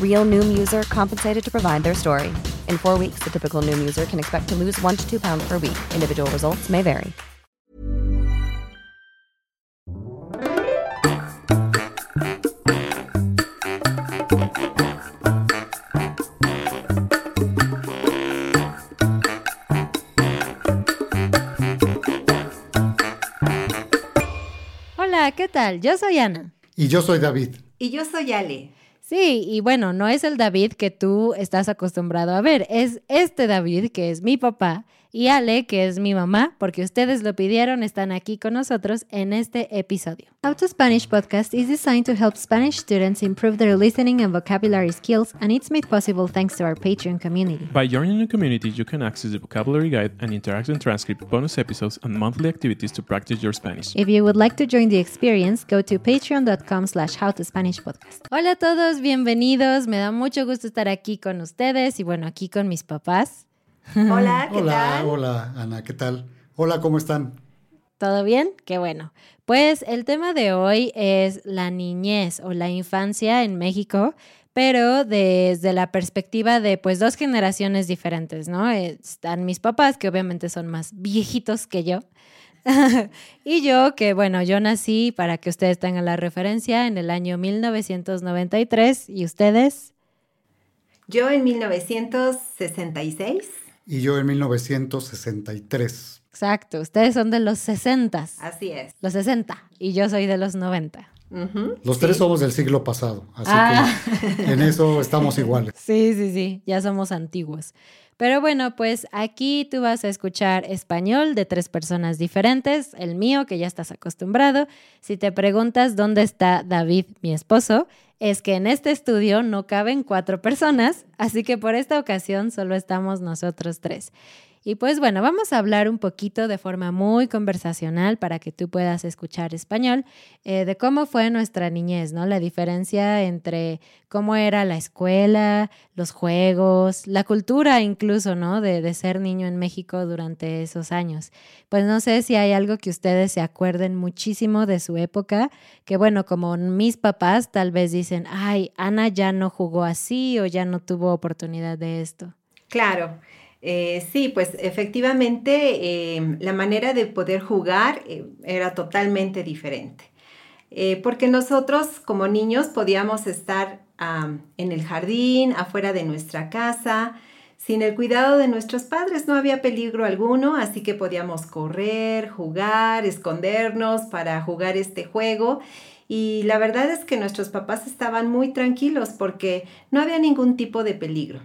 Real Noom user compensated to provide their story. In four weeks, the typical Noom user can expect to lose one to two pounds per week. Individual results may vary. Hola, ¿qué tal? Yo soy Ana. Y yo soy David. Y yo soy Ale. Sí, y bueno, no es el David que tú estás acostumbrado a ver, es este David que es mi papá y Ale, que es mi mamá, porque ustedes lo pidieron, están aquí con nosotros en este episodio. How to Spanish podcast is designed to help Spanish students improve their listening and vocabulary skills, and it's made possible thanks to our Patreon community. By joining the community, you can access the vocabulary guide and interactive transcript, bonus episodes, and monthly activities to practice your Spanish. If you would like to join the experience, go to patreon.com slash howtospanishpodcast. Hola a todos, bienvenidos. Me da mucho gusto estar aquí con ustedes y bueno, aquí con mis papás. Hola, ¿qué hola, tal? hola, Ana, ¿qué tal? Hola, ¿cómo están? ¿Todo bien? Qué bueno. Pues el tema de hoy es la niñez o la infancia en México, pero desde la perspectiva de pues dos generaciones diferentes, ¿no? Están mis papás, que obviamente son más viejitos que yo. y yo, que bueno, yo nací, para que ustedes tengan la referencia, en el año 1993. ¿Y ustedes? Yo en 1966. Y yo en 1963. Exacto, ustedes son de los 60. Así es. Los 60 y yo soy de los 90. Ujú, Los sí. tres somos del siglo pasado, así Ah. que en eso estamos iguales. Sí, sí, sí, ya somos antiguos. Pero bueno, pues aquí tú vas a escuchar español de tres personas diferentes, el mío, que ya estás acostumbrado. Si te preguntas dónde está David, mi esposo, es que en este estudio no caben cuatro personas, así que por esta ocasión solo estamos nosotros tres. Y pues bueno, vamos a hablar un poquito de forma muy conversacional para que tú puedas escuchar español eh, de cómo fue nuestra niñez, ¿no? La diferencia entre cómo era la escuela, los juegos, la cultura incluso, ¿no? De, de ser niño en México durante esos años. Pues no sé si hay algo que ustedes se acuerden muchísimo de su época, que bueno, como mis papás tal vez dicen, ay, Ana ya no jugó así o ya no tuvo oportunidad de esto. Claro. Eh, sí, pues efectivamente eh, la manera de poder jugar eh, era totalmente diferente. Eh, porque nosotros como niños podíamos estar en el jardín, afuera de nuestra casa, sin el cuidado de nuestros padres. No había peligro alguno, así que podíamos correr, jugar, escondernos para jugar este juego. Y la verdad es que nuestros papás estaban muy tranquilos porque no había ningún tipo de peligro.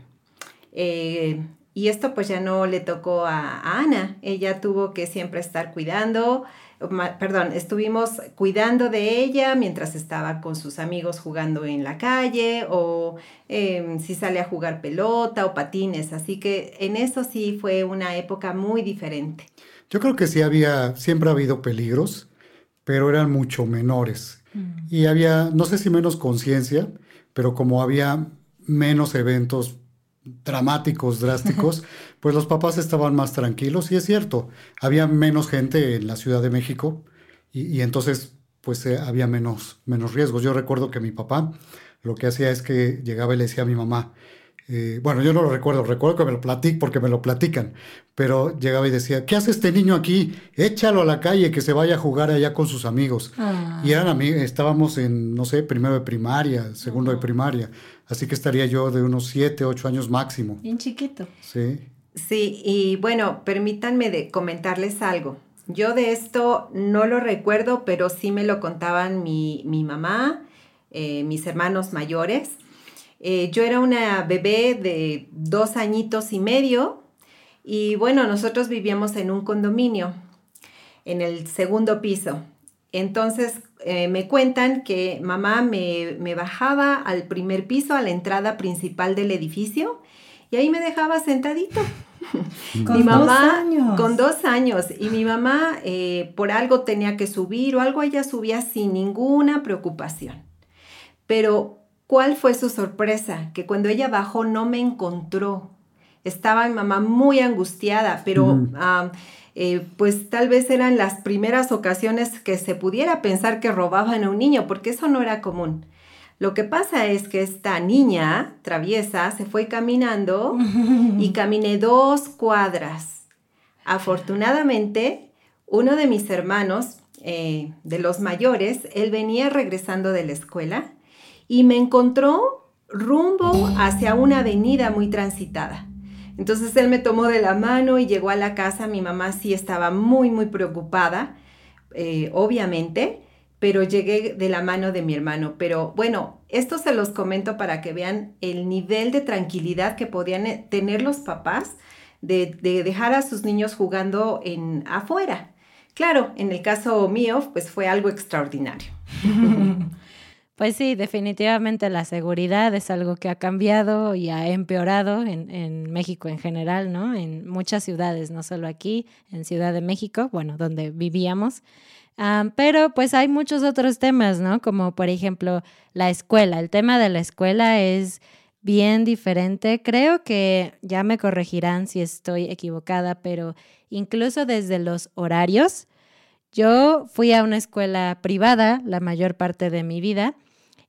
Y esto pues ya no le tocó a, a Ana. Ella tuvo que siempre estar cuidando, ma- perdón, estuvimos cuidando de ella mientras estaba con sus amigos jugando en la calle o em, si sale a jugar pelota o patines. Así que en eso sí fue una época muy diferente. Yo creo que sí había, siempre ha habido peligros, pero eran mucho menores. Y había, no sé si menos conciencia, pero como había menos eventos dramáticos, drásticos, pues los papás estaban más tranquilos y es cierto, había menos gente en la Ciudad de México y, entonces pues eh, había menos, menos riesgos. Yo recuerdo que mi papá lo que hacía es que llegaba y le decía a mi mamá, eh, bueno, yo no lo recuerdo, recuerdo que me lo platico porque me lo platican, pero llegaba y decía, ¿qué hace este niño aquí? Échalo a la calle, que se vaya a jugar allá con sus amigos. Ah. Y eran amigos, estábamos en, no sé, primero de primaria, segundo de primaria, así que estaría yo de unos siete, ocho años máximo. Bien chiquito. Sí. Sí, y bueno, permítanme de comentarles algo. Yo de esto no lo recuerdo, pero sí me lo contaban mi, mamá, eh, mis hermanos mayores. Eh, yo era una bebé de dos añitos y medio y bueno, nosotros vivíamos en un condominio, en el segundo piso. Entonces eh, me cuentan que mamá me, bajaba al primer piso, a la entrada principal del edificio, y ahí me dejaba sentadito. Con mi mamá, años. Con dos años. Y mi mamá eh, por algo tenía que subir o algo, ella subía sin ninguna preocupación. Pero ¿Cuál fue su sorpresa? Que cuando ella bajó no me encontró. Estaba mi mamá muy angustiada, pero eh, pues tal vez eran las primeras ocasiones que se pudiera pensar que robaban a un niño, porque eso no era común. Lo que pasa es que esta niña traviesa se fue caminando y caminé dos cuadras. Afortunadamente, uno de mis hermanos, eh, de los mayores, él venía regresando de la escuela y me encontró rumbo hacia una avenida muy transitada. Entonces él me tomó de la mano y llegó a la casa. Mi mamá sí estaba muy, muy preocupada, eh, obviamente, pero llegué de la mano de mi hermano. Pero bueno, esto se los comento para que vean el nivel de tranquilidad que podían eh, tener los papás de, de dejar a sus niños jugando en afuera. Claro, en el caso mío, pues fue algo extraordinario. Pues sí, definitivamente la seguridad es algo que ha cambiado y ha empeorado en, México en general, ¿no? En muchas ciudades, no solo aquí, en Ciudad de México, bueno, donde vivíamos. pero pues hay muchos otros temas, ¿no? Como por ejemplo la escuela. El tema de la escuela es bien diferente. Creo que ya me corregirán si estoy equivocada, pero incluso desde los horarios. Yo fui a una escuela privada la mayor parte de mi vida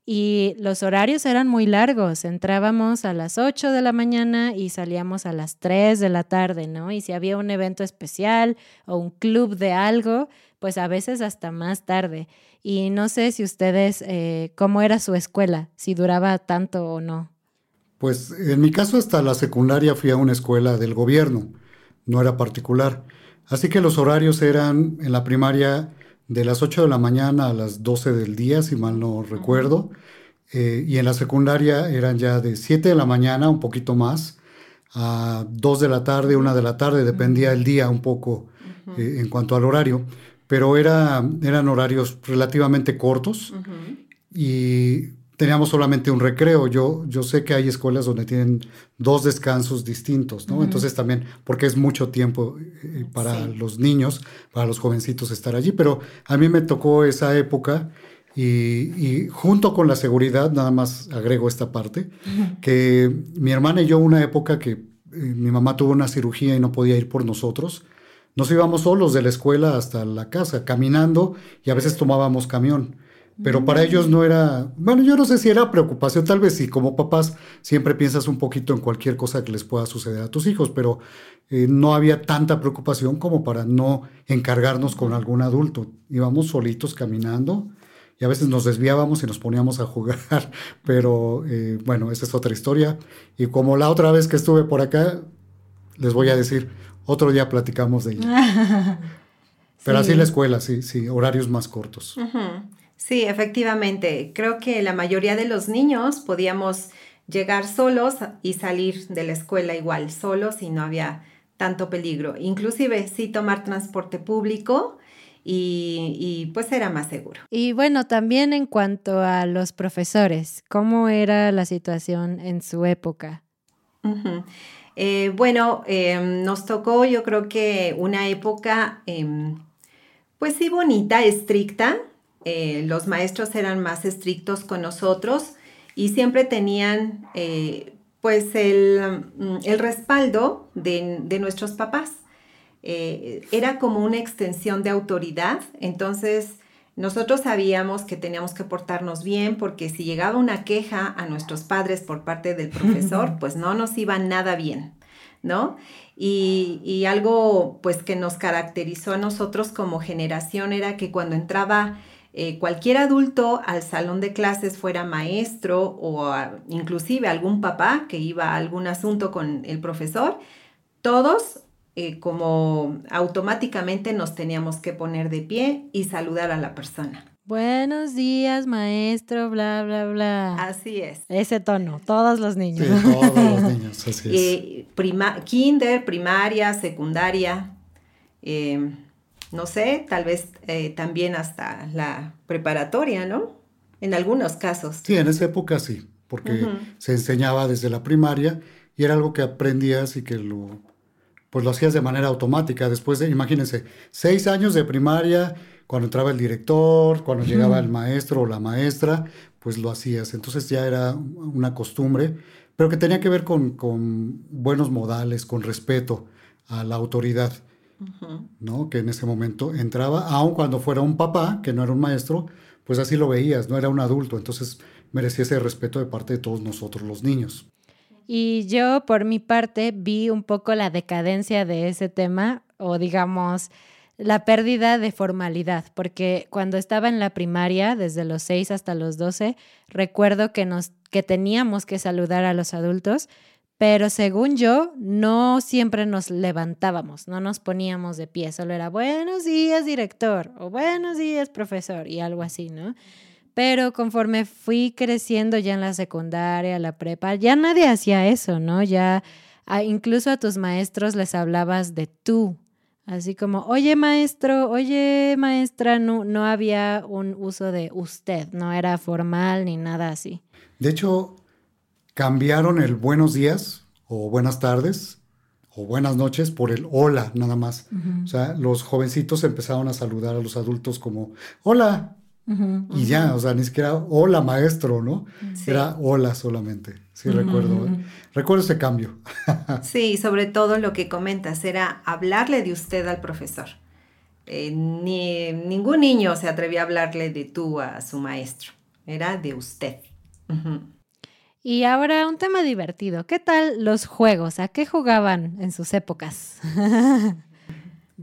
y los horarios eran muy largos. Entrábamos a las 8 de la mañana y salíamos a las 3 de la tarde, ¿no? Y si había un evento especial o un club de algo, pues a veces hasta más tarde. Y no sé si ustedes, eh, cómo era su escuela, si duraba tanto o no. Pues en mi caso hasta la secundaria fui a una escuela del gobierno, no era particular. Así que los horarios eran en la primaria de las 8 de la mañana a las 12 del día, si mal no recuerdo. Eh, y en la secundaria eran ya de 7 de la mañana, un poquito más, a 2 de la tarde, 1 de la tarde, dependía el día un poco eh, en cuanto al horario. Pero era, eran horarios relativamente cortos y teníamos solamente un recreo. Yo, yo sé que hay escuelas donde tienen dos descansos distintos, ¿no? Entonces también, porque es mucho tiempo eh, para los niños, para los jovencitos estar allí, pero a mí me tocó esa época y, junto con la seguridad, nada más agrego esta parte, que mi hermana y yo una época que eh, mi mamá tuvo una cirugía y no podía ir por nosotros, nos íbamos solos de la escuela hasta la casa, caminando y a veces tomábamos camión. Pero para ellos no era, bueno, yo no sé si era preocupación, tal vez sí, como papás siempre piensas un poquito en cualquier cosa que les pueda suceder a tus hijos, pero eh, no había tanta preocupación como para no encargarnos con algún adulto. Íbamos solitos caminando y a veces nos desviábamos y nos poníamos a jugar, pero eh, bueno, esa es otra historia. Y como la otra vez que estuve por acá, les voy a decir, otro día platicamos de ella. Pero así la escuela, sí, sí, horarios más cortos. Sí, efectivamente. Creo que la mayoría de los niños podíamos llegar solos y salir de la escuela igual, solos y no había tanto peligro. Inclusive sí tomar transporte público y, pues era más seguro. Y bueno, también en cuanto a los profesores, ¿cómo era la situación en su época? Eh, bueno, em, nos tocó yo creo que una época em, pues sí bonita, estricta, eh, los maestros eran más estrictos con nosotros y siempre tenían eh, Pues el, mm, el respaldo de, de, nuestros papás. Eh, era como una extensión de autoridad, entonces nosotros sabíamos que teníamos que portarnos bien porque si llegaba una queja a nuestros padres por parte del profesor, pues no nos iba nada bien, ¿no? Y, algo pues que nos caracterizó a nosotros como generación era que cuando entraba eh, cualquier adulto al salón de clases, fuera maestro o inclusive algún papá que iba a algún asunto con el profesor, todos eh, como automáticamente nos teníamos que poner de pie y saludar a la persona. Buenos días, maestro, bla, bla, bla. Así es. Ese tono, todos los niños. Sí, todos los niños, así es. Eh, kinder, primaria, secundaria, eh, no sé, tal vez también hasta la preparatoria, ¿no? En algunos casos. Sí, en esa época sí, porque se enseñaba desde la primaria y era algo que aprendías y que lo pues lo hacías de manera automática. Después de, imagínense, seis años de primaria, cuando entraba el director, cuando llegaba el maestro o la maestra, pues lo hacías. Entonces ya era una costumbre, pero que tenía que ver con, buenos modales, con respeto a la autoridad, ¿no? Que en ese momento entraba, aun cuando fuera un papá, que no era un maestro, pues así lo veías, no era un adulto, entonces merecía ese respeto de parte de todos nosotros los niños. Y yo, por mi parte, vi un poco la decadencia de ese tema, o digamos, la pérdida de formalidad, porque cuando estaba en la primaria, desde los 6 hasta los 12, recuerdo que, nos, que teníamos que saludar a los adultos, pero según yo, no siempre nos levantábamos, no nos poníamos de pie, solo era buenos días, director, o buenos días, profesor, y algo así, ¿no? Pero conforme fui creciendo ya en la secundaria, la prepa, ya nadie hacía eso, ¿no? Ya incluso a tus maestros les hablabas de tú. Así como, oye maestro, oye maestra, no, no había un uso de usted, no era formal ni nada así. De hecho, cambiaron el buenos días o buenas tardes o buenas noches por el hola nada más. O sea, los jovencitos empezaron a saludar a los adultos como, hola, y ya, o sea, ni siquiera hola maestro, ¿no? Era hola solamente. Sí, recuerdo. Recuerdo ese cambio. sí, sobre todo lo que comentas, era hablarle de usted al profesor. Eh, ni, ningún niño se atrevía a hablarle de tú a su maestro. Era de usted. Y ahora un tema divertido. ¿Qué tal los juegos? ¿A qué jugaban en sus épocas?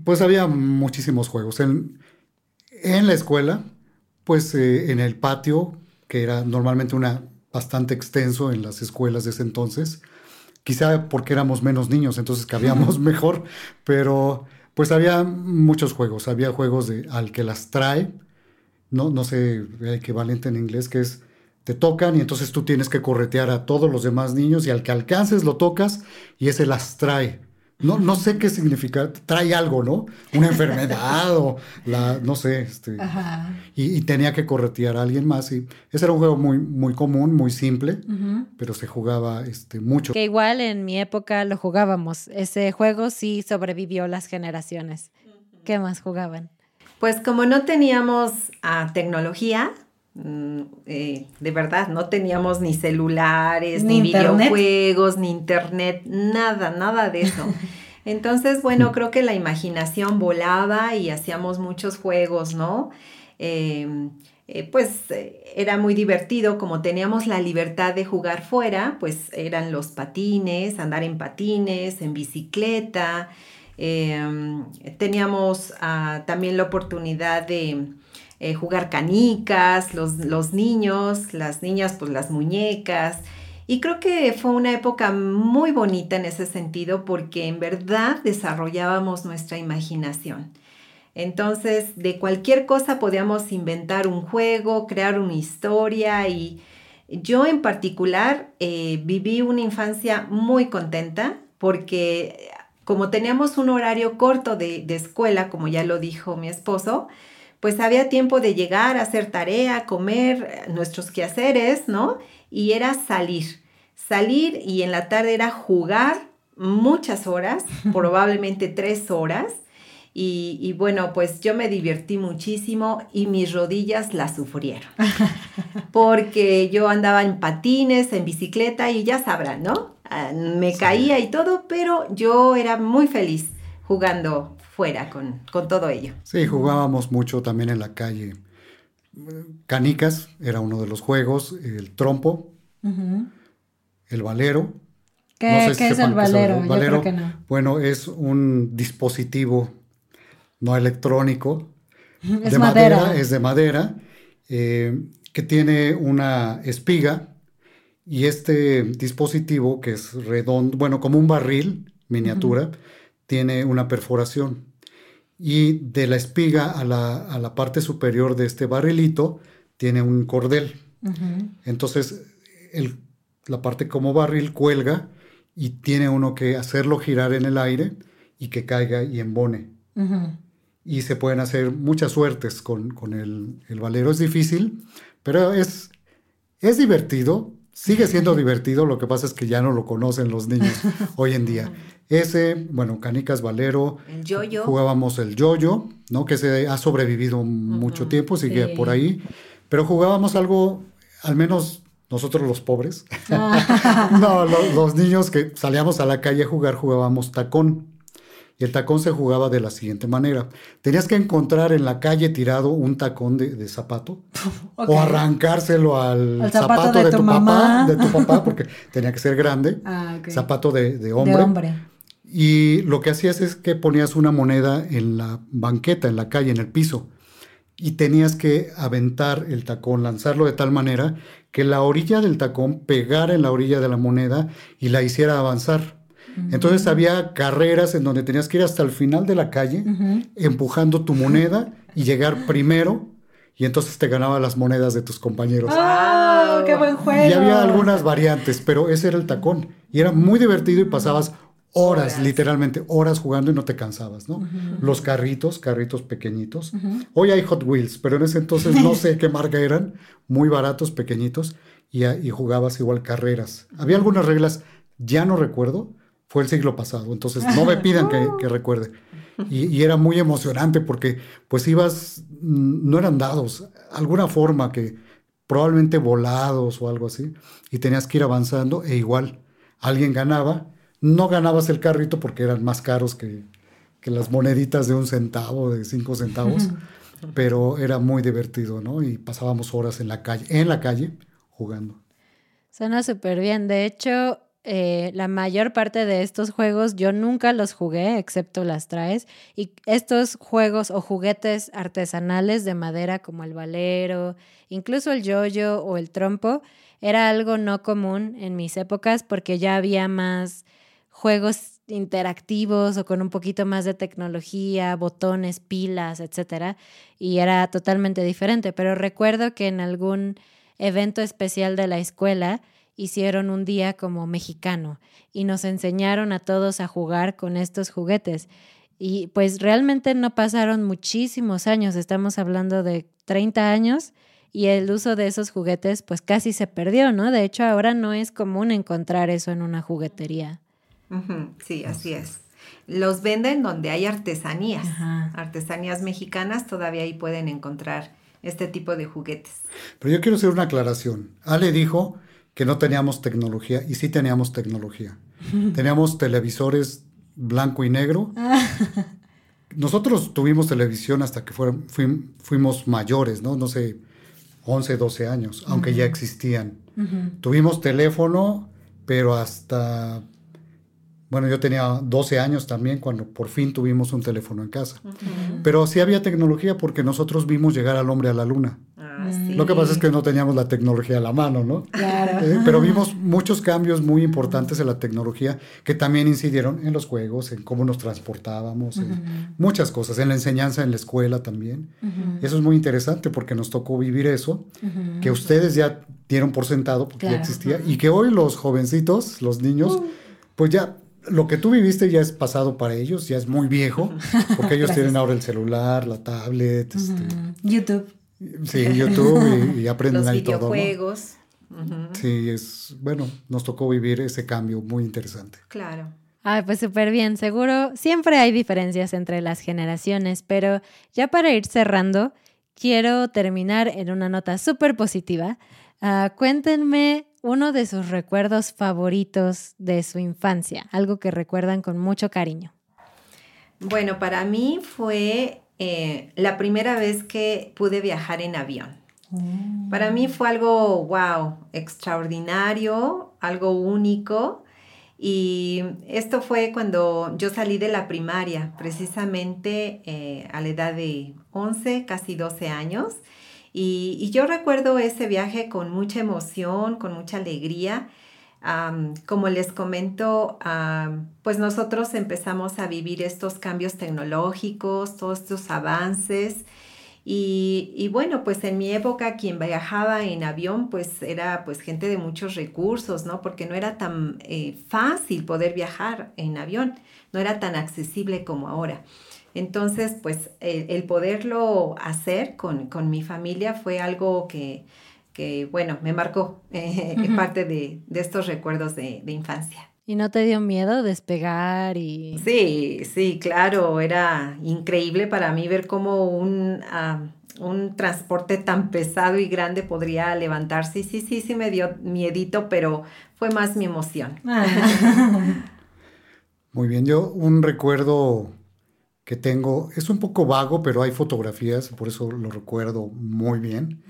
pues había muchísimos juegos. En, en la escuela, pues eh, en el patio, que era normalmente una bastante extenso en las escuelas de ese entonces, quizá porque éramos menos niños, entonces cabíamos mejor, pero pues había muchos juegos, había juegos de al que las trae, no, no sé el equivalente en inglés, que es te tocan y entonces tú tienes que corretear a todos los demás niños y al que alcances lo tocas y ese las trae. No, no sé qué significa, trae algo, ¿no? Una enfermedad o la, no sé, este, Y, tenía que corretear a alguien más. Y ese era un juego muy, muy común, muy simple, pero se jugaba este, mucho. Que igual en mi época lo jugábamos. Ese juego sí sobrevivió las generaciones. ¿Qué más jugaban? Pues como no teníamos ah, tecnología, eh, de verdad, no teníamos ni celulares, ni, videojuegos, ni internet, nada, nada de eso. Entonces, bueno, creo que la imaginación volaba y hacíamos muchos juegos, ¿no? Em, eh, pues eh, era muy divertido, como teníamos la libertad de jugar fuera, pues eran los patines, andar en patines, en bicicleta, em, teníamos ah, también la oportunidad de eh, jugar canicas, los, los, niños, las niñas, pues las muñecas. Y creo que fue una época muy bonita en ese sentido porque en verdad desarrollábamos nuestra imaginación. Entonces, de cualquier cosa podíamos inventar un juego, crear una historia y yo en particular eh, viví una infancia muy contenta porque como teníamos un horario corto de, de, escuela, como ya lo dijo mi esposo, pues había tiempo de llegar a hacer tarea, comer nuestros quehaceres, ¿no? y era salir. Salir y en la tarde era jugar muchas horas, probablemente tres horas. Y, bueno, pues yo me divertí muchísimo y mis rodillas las sufrieron. Porque yo andaba en patines, en bicicleta y ya sabrán, ¿no? Ah, me caía y todo, pero yo era muy feliz jugando fuera con, todo ello. Sí, jugábamos mucho también en la calle. Canicas era uno de los juegos, el trompo, el valero. ¿Qué, es el valero? Yo creo que no. Bueno, es un dispositivo no electrónico. Es de madera. Es de madera, eh, que tiene una espiga y este dispositivo que es redondo, bueno, como un barril miniatura, tiene una perforación. Y de la espiga a la, parte superior de este barrilito tiene un cordel. Entonces, la parte como barril cuelga y tiene uno que hacerlo girar en el aire y que caiga y embone y se pueden hacer muchas suertes con, el, el, valero. Es difícil, pero es, es divertido, sigue siendo divertido, lo que pasa es que ya no lo conocen los niños hoy en día. Ese, bueno, canicas, valero, el yoyo. jugábamos el yoyo, ¿no? que se ha sobrevivido mucho tiempo, sigue por ahí, pero jugábamos algo, al menos nosotros los pobres, ah. no, los, los niños que salíamos a la calle a jugar jugábamos tacón. Y el tacón se jugaba de la siguiente manera. Tenías que encontrar en la calle tirado un tacón de, zapato o arrancárselo al, zapato, de, tu, papá, de tu papá, porque tenía que ser grande, ah, zapato de, hombre. hombre. Y lo que hacías es que ponías una moneda en la banqueta, en la calle, en el piso, y tenías que aventar el tacón, lanzarlo de tal manera que la orilla del tacón pegara en la orilla de la moneda y la hiciera avanzar. Entonces había carreras en donde tenías que ir hasta el final de la calle empujando tu moneda y llegar primero y entonces te ganaba las monedas de tus compañeros. ¡Ah! ¡Qué buen juego! Y había algunas variantes, pero ese era el tacón. Y era muy divertido y pasabas horas, literalmente horas jugando y no te cansabas, ¿no? Los carritos, carritos pequeñitos. Hoy hay Hot Wheels, pero en ese entonces no sé qué marca eran, muy baratos, pequeñitos, y, y jugabas igual carreras. Había algunas reglas, ya no recuerdo, fue el siglo pasado, entonces no me pidan que, recuerde. Y, era muy emocionante porque pues ibas, mm, no eran dados, alguna forma que probablemente volados o algo así, y tenías que ir avanzando e igual alguien ganaba, no ganabas el carrito porque eran más caros que, que las moneditas de un centavo, de cinco centavos, pero era muy divertido, ¿no? Y pasábamos horas en la calle, en la calle jugando. Suena súper bien, de hecho eh, la mayor parte de estos juegos yo nunca los jugué, excepto las traes. Y estos juegos o juguetes artesanales de madera como el valero, incluso el yoyo o el trompo, era algo no común en mis épocas porque ya había más juegos interactivos o con un poquito más de tecnología, botones, pilas, etcétera, y era totalmente diferente, pero recuerdo que en algún evento especial de la escuela hicieron un día como mexicano y nos enseñaron a todos a jugar con estos juguetes. Y pues realmente no pasaron muchísimos años, estamos hablando de 30 años y el uso de esos juguetes pues casi se perdió, ¿no? De hecho ahora no es común encontrar eso en una juguetería. Sí, así es. Los venden donde hay artesanías, artesanías mexicanas, todavía ahí pueden encontrar este tipo de juguetes. Pero yo quiero hacer una aclaración. Ale dijo que no teníamos tecnología y sí teníamos tecnología. teníamos televisores blanco y negro. Nosotros tuvimos televisión hasta que fuimos mayores, ¿no? No sé, 11, 12 años, aunque ya existían. Tuvimos teléfono, pero hasta bueno, yo tenía 12 años también cuando por fin tuvimos un teléfono en casa. Pero sí había tecnología porque nosotros vimos llegar al hombre a la luna. Ah, Lo que pasa es que no teníamos la tecnología a la mano, ¿no? Claro. Eh, pero vimos muchos cambios muy importantes en la tecnología que también incidieron en los juegos, en cómo nos transportábamos, en muchas cosas, en la enseñanza en la escuela también. Eso es muy interesante porque nos tocó vivir eso, que ustedes ya dieron por sentado porque ya existía y que hoy los jovencitos, los niños, uh. pues ya lo que tú viviste ya es pasado para ellos, ya es muy viejo, porque ellos tienen ahora el celular, la tablet, este, YouTube. Sí, YouTube y, aprenden Los ahí videojuegos. Sí, es bueno, nos tocó vivir ese cambio muy interesante. Claro. Ay, pues súper bien, seguro. Siempre hay diferencias entre las generaciones, pero ya para ir cerrando, quiero terminar en una nota súper positiva. Ah, cuéntenme uno de sus recuerdos favoritos de su infancia, algo que recuerdan con mucho cariño. Bueno, para mí fue eh, la primera vez que pude viajar en avión. Mm. Para mí fue algo, wow, extraordinario, algo único. Y esto fue cuando yo salí de la primaria, precisamente eh, a la edad de 11, casi 12 años. Y, yo recuerdo ese viaje con mucha emoción, con mucha alegría. Como les comento, pues nosotros empezamos a vivir estos cambios tecnológicos, todos estos avances y, bueno, pues en mi época quien viajaba en avión pues era pues gente de muchos recursos, ¿no? Porque no era tan eh, fácil poder viajar en avión, no era tan accesible como ahora. Entonces, pues el, poderlo hacer con, mi familia fue algo que, bueno, me marcó eh, parte de, estos recuerdos de infancia. ¿Y no te dio miedo despegar y...? Sí, sí, claro, era increíble para mí ver cómo un, un transporte tan pesado y grande podría levantarse. Sí, sí, sí me dio miedito, pero fue más mi emoción. Muy bien, yo un recuerdo que tengo, es un poco vago, pero hay fotografías, por eso lo recuerdo muy bien.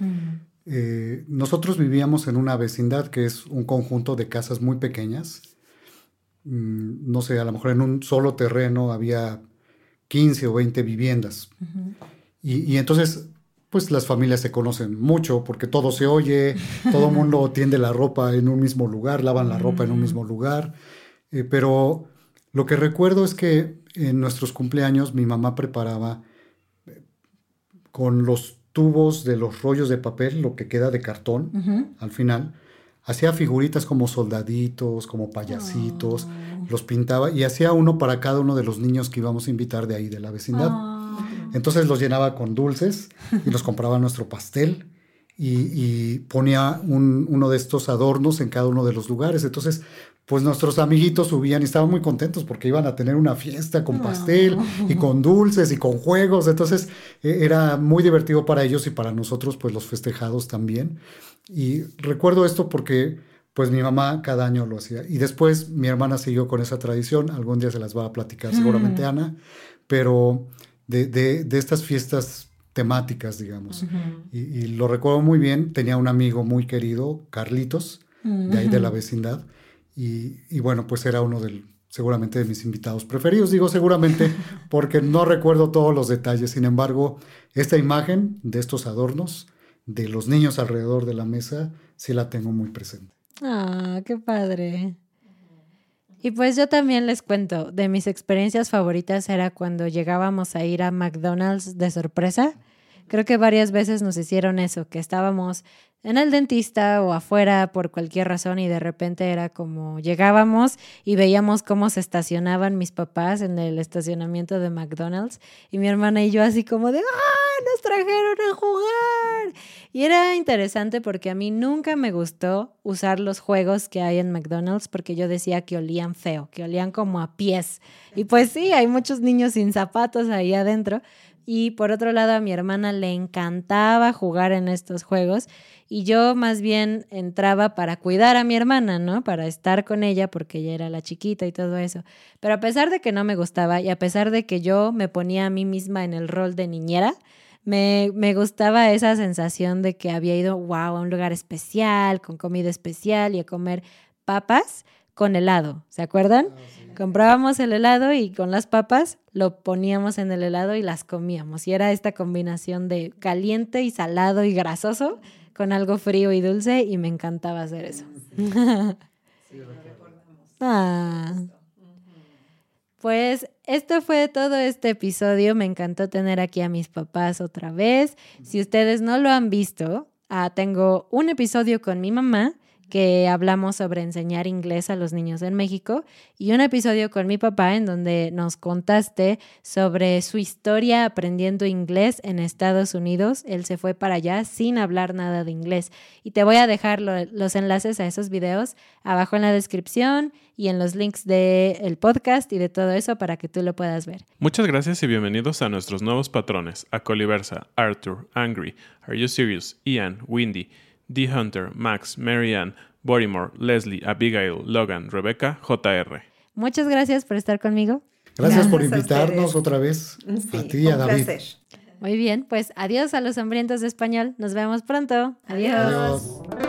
Eh, nosotros vivíamos en una vecindad que es un conjunto de casas muy pequeñas Mm, no sé, a lo mejor en un solo terreno había 15 o 20 viviendas. y, entonces, pues las familias se conocen mucho porque todo se oye, todo el mundo tiende la ropa en un mismo lugar, lavan la ropa en un mismo lugar. Eh, pero lo que recuerdo es que en nuestros cumpleaños mi mamá preparaba eh, con los tubos de los rollos de papel, lo que queda de cartón al final, hacía figuritas como soldaditos, como payasitos, ah. los pintaba y hacía uno para cada uno de los niños que íbamos a invitar de ahí, de la vecindad. Ah. Entonces los llenaba con dulces y los compraba nuestro pastel y, ponía uno de estos adornos en cada uno de los lugares. Entonces, pues nuestros amiguitos subían y estaban muy contentos porque iban a tener una fiesta con pastel y con dulces y con juegos. Entonces e, era muy divertido para ellos y para nosotros, pues los festejados también. Y recuerdo esto porque pues mi mamá cada año lo hacía. Y después mi hermana siguió con esa tradición, algún día se las va a platicar seguramente Ana, pero de, de, estas fiestas temáticas, digamos. y, lo recuerdo muy bien, tenía un amigo muy querido, Carlitos, de ahí de la vecindad, y, y bueno, pues era uno del, seguramente de mis invitados preferidos. Digo seguramente porque no recuerdo todos los detalles. Sin embargo, esta imagen de estos adornos de los niños alrededor de la mesa, sí la tengo muy presente. Ah, qué padre. Y pues yo también les cuento, de mis experiencias favoritas era cuando llegábamos a ir a McDonald's de sorpresa. Creo que varias veces nos hicieron eso, que estábamos en el dentista o afuera por cualquier razón y de repente era como llegábamos y veíamos cómo se estacionaban mis papás en el estacionamiento de McDonald's y mi hermana y yo así como de ¡ah! Nos trajeron a jugar. Y era interesante porque a mí nunca me gustó usar los juegos que hay en McDonald's porque yo decía que olían feo, que olían como a pies. Y pues sí, hay muchos niños sin zapatos ahí adentro. Y por otro lado, a mi hermana le encantaba jugar en estos juegos y yo más bien entraba para cuidar a mi hermana, ¿no? Para estar con ella porque ella era la chiquita y todo eso. Pero a pesar de que no me gustaba y a pesar de que yo me ponía a mí misma en el rol de niñera, me, me, gustaba esa sensación de que había ido, wow, a un lugar especial, con comida especial y a comer papas con helado. ¿Se acuerdan? Ah, Comprábamos el helado y con las papas lo poníamos en el helado y las comíamos. Y era esta combinación de caliente y salado y grasoso con algo frío y dulce y me encantaba hacer eso. ah. Pues esto fue todo este episodio. Me encantó tener aquí a mis papás otra vez. Si ustedes no lo han visto, ah, tengo un episodio con mi mamá que hablamos sobre enseñar inglés a los niños en México y un episodio con mi papá en donde nos contaste sobre su historia aprendiendo inglés en Estados Unidos. Él se fue para allá sin hablar nada de inglés y te voy a dejar los enlaces a esos videos abajo en la descripción y en los links del podcast y de todo eso para que tú lo puedas ver. Muchas gracias y bienvenidos a nuestros nuevos patrones, a Coliversa, Arthur, Angry, Are You Serious, Ian, Windy, D. Hunter, Max, Marianne, Borimore, Leslie, Abigail, Logan, Rebecca, JR. Muchas gracias por estar conmigo. Gracias, por invitarnos otra vez a ti y a David. Placer. Muy bien, pues adiós a los hambrientos de español. Nos vemos pronto. Adiós. Adiós.